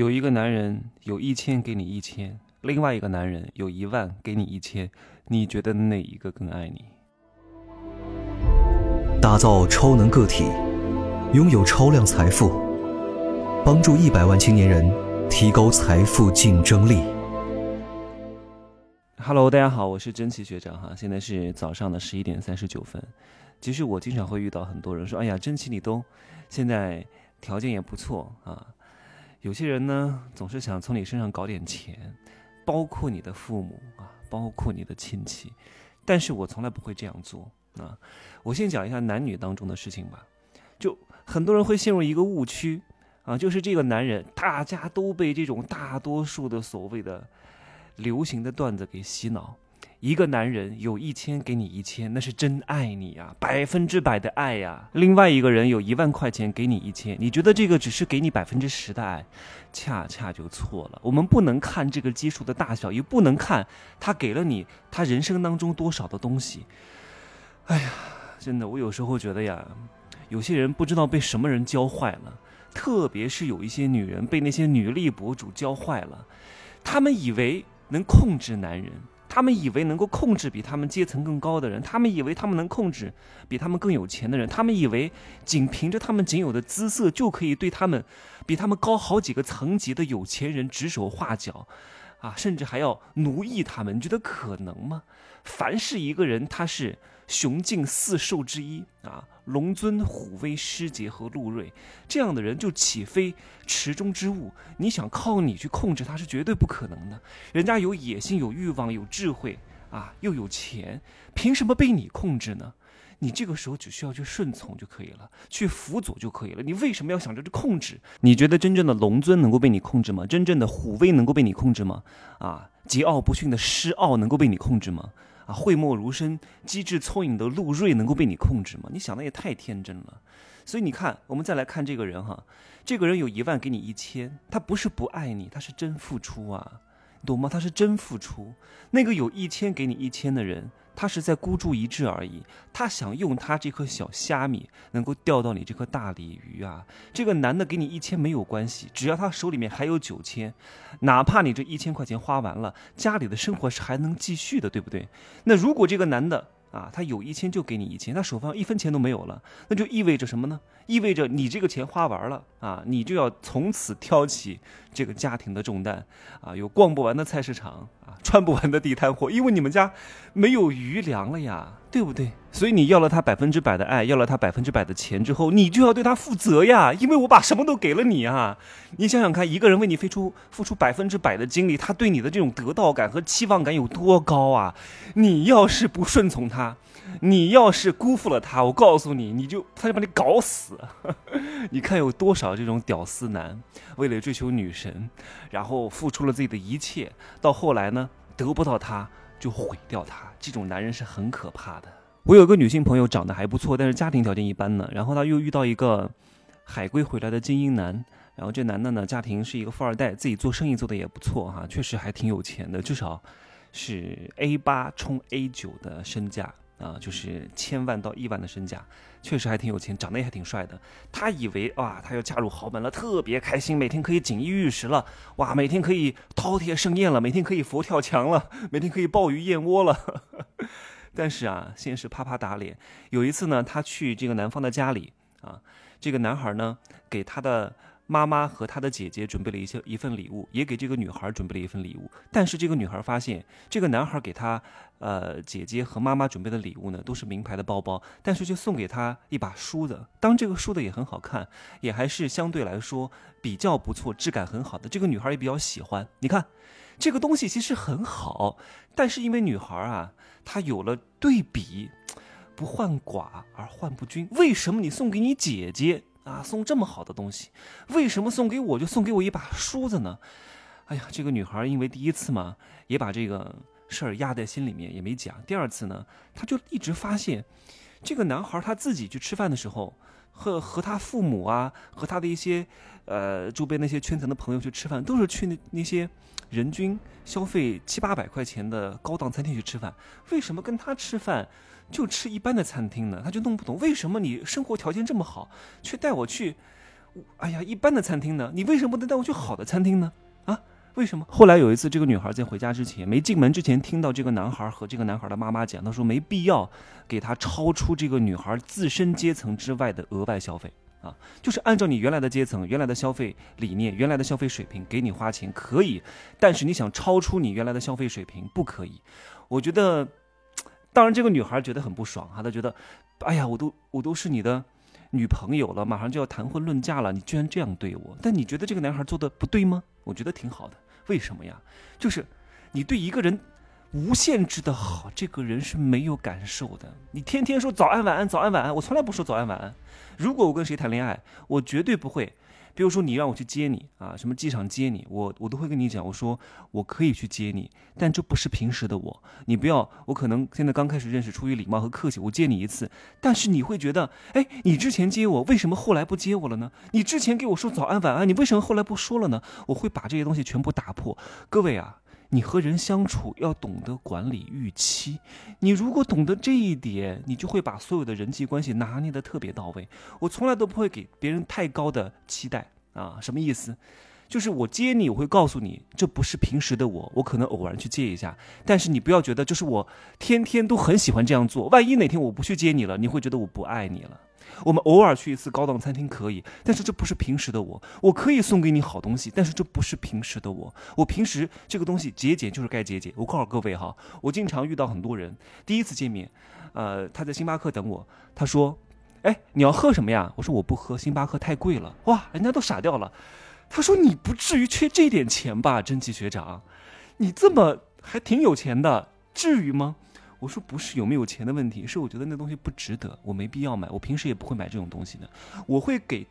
有一个男人有一千给你一千，另外一个男人有一万给你一千，你觉得哪一个更爱你？打造超能个体，拥有超量财富，帮助一百万青年人提高财富竞争力。Hello，大家好，我是真奇学长哈，现在是早上的十一点三十九分。其实我经常会遇到很多人说：“哎呀，真奇你都现在条件也不错啊。”有些人呢，总是想从你身上搞点钱，包括你的父母啊，包括你的亲戚，但是我从来不会这样做啊。我先讲一下男女当中的事情吧。就很多人会陷入一个误区啊，就是这个男人，大家都被这种大多数的所谓的流行的段子给洗脑。一个男人有一千给你一千，那是真爱你呀，百分之百的爱呀。另外一个人有一万块钱给你一千，你觉得这个只是给你百分之十的爱，恰恰就错了。我们不能看这个基数的大小，也不能看他给了你他人生当中多少的东西。哎呀，真的，我有时候觉得呀，有些人不知道被什么人教坏了，特别是有一些女人被那些女力博主教坏了，他们以为能控制男人。他们以为能够控制比他们阶层更高的人，他们以为他们能控制比他们更有钱的人，他们以为仅凭着他们仅有的姿色就可以对他们比他们高好几个层级的有钱人指手画脚，啊，甚至还要奴役他们，你觉得可能吗？凡是一个人，他是。雄竞四兽之一啊，龙尊、虎威、狮杰和陆瑞，这样的人就岂非池中之物？你想靠你去控制他是绝对不可能的。人家有野心、有欲望、有智慧啊，又有钱，凭什么被你控制呢？你这个时候只需要去顺从就可以了，去辅佐就可以了。你为什么要想着去控制？你觉得真正的龙尊能够被你控制吗？真正的虎威能够被你控制吗？啊，桀骜不驯的狮傲能够被你控制吗？讳莫如深、机智聪颖的陆睿能够被你控制吗？你想的也太天真了。所以你看，我们再来看这个人哈，这个人有一万给你一千，他不是不爱你，他是真付出啊，懂吗？他是真付出。那个有一千给你一千的人。他是在孤注一掷而已，他想用他这颗小虾米能够钓到你这颗大鲤鱼啊！这个男的给你一千没有关系，只要他手里面还有九千，哪怕你这一千块钱花完了，家里的生活是还能继续的，对不对？那如果这个男的啊，他有一千就给你一千，他手上一分钱都没有了，那就意味着什么呢？意味着你这个钱花完了啊，你就要从此挑起这个家庭的重担啊，有逛不完的菜市场。穿不完的地摊货，因为你们家没有余粮了呀，对不对？所以你要了他百分之百的爱，要了他百分之百的钱之后，你就要对他负责呀，因为我把什么都给了你啊。你想想看，一个人为你付出付出百分之百的精力，他对你的这种得到感和期望感有多高啊？你要是不顺从他，你要是辜负了他，我告诉你，你就他就把你搞死。你看有多少这种屌丝男，为了追求女神，然后付出了自己的一切，到后来呢？得不到他就毁掉他，这种男人是很可怕的。我有个女性朋友，长得还不错，但是家庭条件一般呢。然后她又遇到一个海归回来的精英男，然后这男的呢，家庭是一个富二代，自己做生意做的也不错哈，确实还挺有钱的，至少是 A 八冲 A 九的身价。啊，就是千万到亿万的身价，确实还挺有钱，长得也还挺帅的。他以为哇，他要嫁入豪门了，特别开心，每天可以锦衣玉食了，哇，每天可以饕餮盛宴了，每天可以佛跳墙了，每天可以鲍鱼燕窝了。但是啊，现实啪啪打脸。有一次呢，他去这个男方的家里啊，这个男孩呢给他的。妈妈和她的姐姐准备了一些一份礼物，也给这个女孩准备了一份礼物。但是这个女孩发现，这个男孩给她，呃，姐姐和妈妈准备的礼物呢，都是名牌的包包，但是却送给她一把梳子。当这个梳子也很好看，也还是相对来说比较不错，质感很好的。这个女孩也比较喜欢。你看，这个东西其实很好，但是因为女孩啊，她有了对比，不患寡而患不均。为什么你送给你姐姐？啊，送这么好的东西，为什么送给我就送给我一把梳子呢？哎呀，这个女孩因为第一次嘛，也把这个事儿压在心里面，也没讲。第二次呢，她就一直发现，这个男孩他自己去吃饭的时候，和和他父母啊，和他的一些呃周边那些圈层的朋友去吃饭，都是去那那些人均消费七八百块钱的高档餐厅去吃饭，为什么跟他吃饭？就吃一般的餐厅呢，他就弄不懂为什么你生活条件这么好，却带我去哎呀，一般的餐厅呢？你为什么不能带我去好的餐厅呢？啊，为什么？后来有一次，这个女孩在回家之前，没进门之前，听到这个男孩和这个男孩的妈妈讲，他说没必要给他超出这个女孩自身阶层之外的额外消费啊，就是按照你原来的阶层、原来的消费理念、原来的消费水平给你花钱可以，但是你想超出你原来的消费水平不可以。我觉得，当然这个女孩觉得很不爽哈，她觉得，哎呀，我都我都是你的。女朋友了，马上就要谈婚论嫁了，你居然这样对我？但你觉得这个男孩做的不对吗？我觉得挺好的。为什么呀？就是你对一个人无限制的好，这个人是没有感受的。你天天说早安晚安早安晚安，我从来不说早安晚安。如果我跟谁谈恋爱，我绝对不会。比如说你让我去接你啊，什么机场接你，我我都会跟你讲，我说我可以去接你，但这不是平时的我，你不要，我可能现在刚开始认识，出于礼貌和客气，我接你一次，但是你会觉得，哎，你之前接我，为什么后来不接我了呢？你之前给我说早安晚安，你为什么后来不说了呢？我会把这些东西全部打破。各位啊，你和人相处要懂得管理预期，你如果懂得这一点，你就会把所有的人际关系拿捏的特别到位。我从来都不会给别人太高的期待。啊，什么意思？就是我接你，我会告诉你，这不是平时的我，我可能偶然去接一下。但是你不要觉得，就是我天天都很喜欢这样做。万一哪天我不去接你了，你会觉得我不爱你了。我们偶尔去一次高档餐厅可以，但是这不是平时的我。我可以送给你好东西，但是这不是平时的我。我平时这个东西节俭就是该节俭。我告诉各位哈，我经常遇到很多人，第一次见面，呃，他在星巴克等我，他说。哎，你要喝什么呀？我说我不喝，星巴克太贵了。哇，人家都傻掉了。他说你不至于缺这点钱吧，真奇学长，你这么还挺有钱的，至于吗？我说不是有没有钱的问题，是我觉得那东西不值得，我没必要买，我平时也不会买这种东西的，我会给。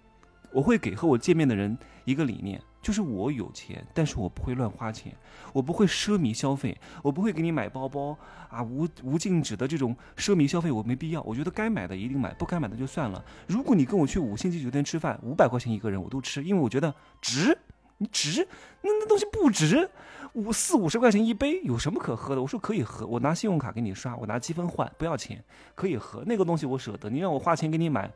我会给和我见面的人一个理念，就是我有钱，但是我不会乱花钱，我不会奢靡消费，我不会给你买包包啊，无无禁止的这种奢靡消费我没必要。我觉得该买的一定买，不该买的就算了。如果你跟我去五星级酒店吃饭，五百块钱一个人我都吃，因为我觉得值，你值，那那东西不值，五四五十块钱一杯有什么可喝的？我说可以喝，我拿信用卡给你刷，我拿积分换，不要钱，可以喝那个东西我舍得。你让我花钱给你买。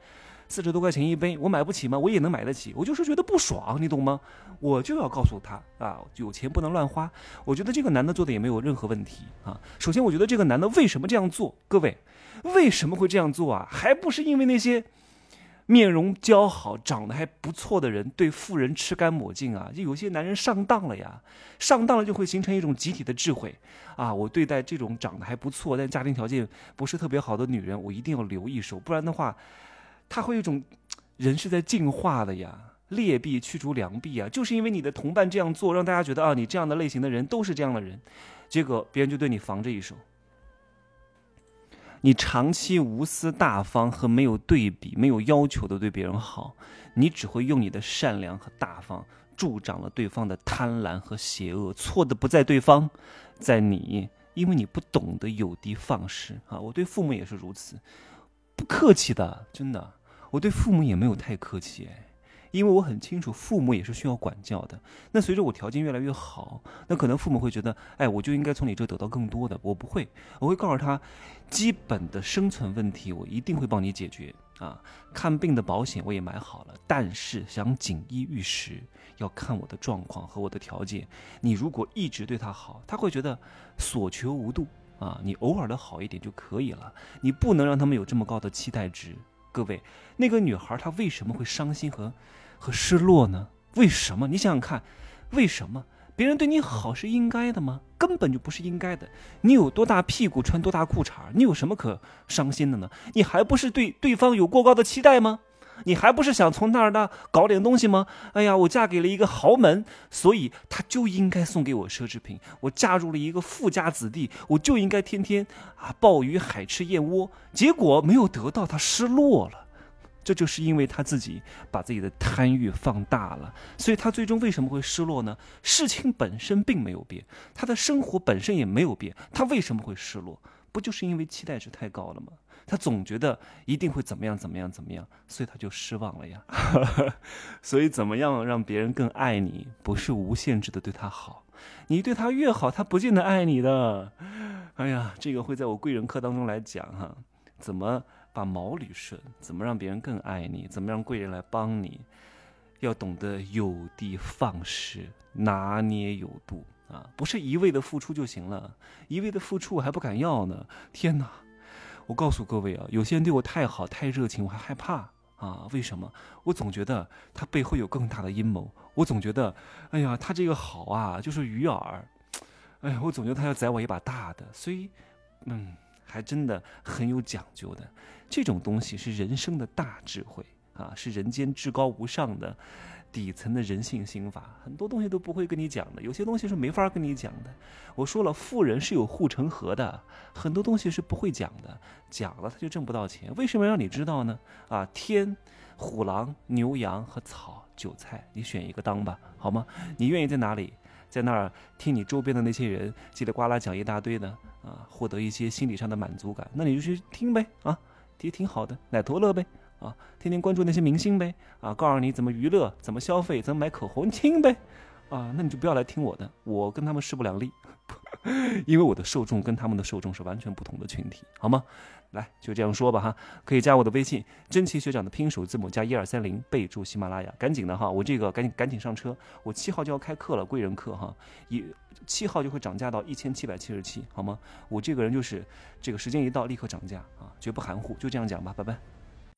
四十多块钱一杯，我买不起吗？我也能买得起，我就是觉得不爽，你懂吗？我就要告诉他啊，有钱不能乱花。我觉得这个男的做的也没有任何问题啊。首先，我觉得这个男的为什么这样做？各位，为什么会这样做啊？还不是因为那些面容姣好、长得还不错的人对富人吃干抹净啊？就有些男人上当了呀，上当了就会形成一种集体的智慧啊。我对待这种长得还不错但家庭条件不是特别好的女人，我一定要留一手，不然的话。他会有一种，人是在进化的呀，劣币驱逐良币啊，就是因为你的同伴这样做，让大家觉得啊，你这样的类型的人都是这样的人，结果别人就对你防着一手。你长期无私大方和没有对比、没有要求的对别人好，你只会用你的善良和大方助长了对方的贪婪和邪恶。错的不在对方，在你，因为你不懂得有的放矢啊。我对父母也是如此，不客气的，真的。我对父母也没有太客气，因为我很清楚父母也是需要管教的。那随着我条件越来越好，那可能父母会觉得，哎，我就应该从你这得到更多的。我不会，我会告诉他，基本的生存问题我一定会帮你解决啊。看病的保险我也买好了，但是想锦衣玉食要看我的状况和我的条件。你如果一直对他好，他会觉得所求无度啊。你偶尔的好一点就可以了，你不能让他们有这么高的期待值。各位，那个女孩她为什么会伤心和和失落呢？为什么？你想想看，为什么别人对你好是应该的吗？根本就不是应该的。你有多大屁股穿多大裤衩，你有什么可伤心的呢？你还不是对对方有过高的期待吗？你还不是想从那儿那搞点东西吗？哎呀，我嫁给了一个豪门，所以他就应该送给我奢侈品。我嫁入了一个富家子弟，我就应该天天啊鲍鱼海吃燕窝。结果没有得到，他失落了。这就是因为他自己把自己的贪欲放大了，所以他最终为什么会失落呢？事情本身并没有变，他的生活本身也没有变，他为什么会失落？不就是因为期待值太高了吗？他总觉得一定会怎么样怎么样怎么样，所以他就失望了呀。所以怎么样让别人更爱你，不是无限制的对他好，你对他越好，他不见得爱你的。哎呀，这个会在我贵人课当中来讲哈，怎么把毛捋顺，怎么让别人更爱你，怎么让贵人来帮你。要懂得有的放矢，拿捏有度啊，不是一味的付出就行了，一味的付出我还不敢要呢。天哪！我告诉各位啊，有些人对我太好太热情，我还害怕啊。为什么？我总觉得他背后有更大的阴谋。我总觉得，哎呀，他这个好啊，就是鱼饵。哎呀，我总觉得他要宰我一把大的。所以，嗯，还真的很有讲究的。这种东西是人生的大智慧啊，是人间至高无上的。底层的人性心法，很多东西都不会跟你讲的，有些东西是没法跟你讲的。我说了，富人是有护城河的，很多东西是不会讲的，讲了他就挣不到钱。为什么让你知道呢？啊，天、虎狼、牛羊和草、韭菜，你选一个当吧，好吗？你愿意在哪里，在那儿听你周边的那些人叽里呱啦讲一大堆的啊，获得一些心理上的满足感，那你就去听呗，啊，也挺好的，奶头乐呗。啊，天天关注那些明星呗，啊，告诉你怎么娱乐、怎么消费、怎么买口红，听呗，啊，那你就不要来听我的，我跟他们势不两立，因为我的受众跟他们的受众是完全不同的群体，好吗？来，就这样说吧哈，可以加我的微信，真奇学长的拼手字母加一二三零，备注喜马拉雅，赶紧的哈，我这个赶紧赶紧上车，我七号就要开课了，贵人课哈，一七号就会涨价到一千七百七十七，好吗？我这个人就是这个时间一到立刻涨价啊，绝不含糊，就这样讲吧，拜拜。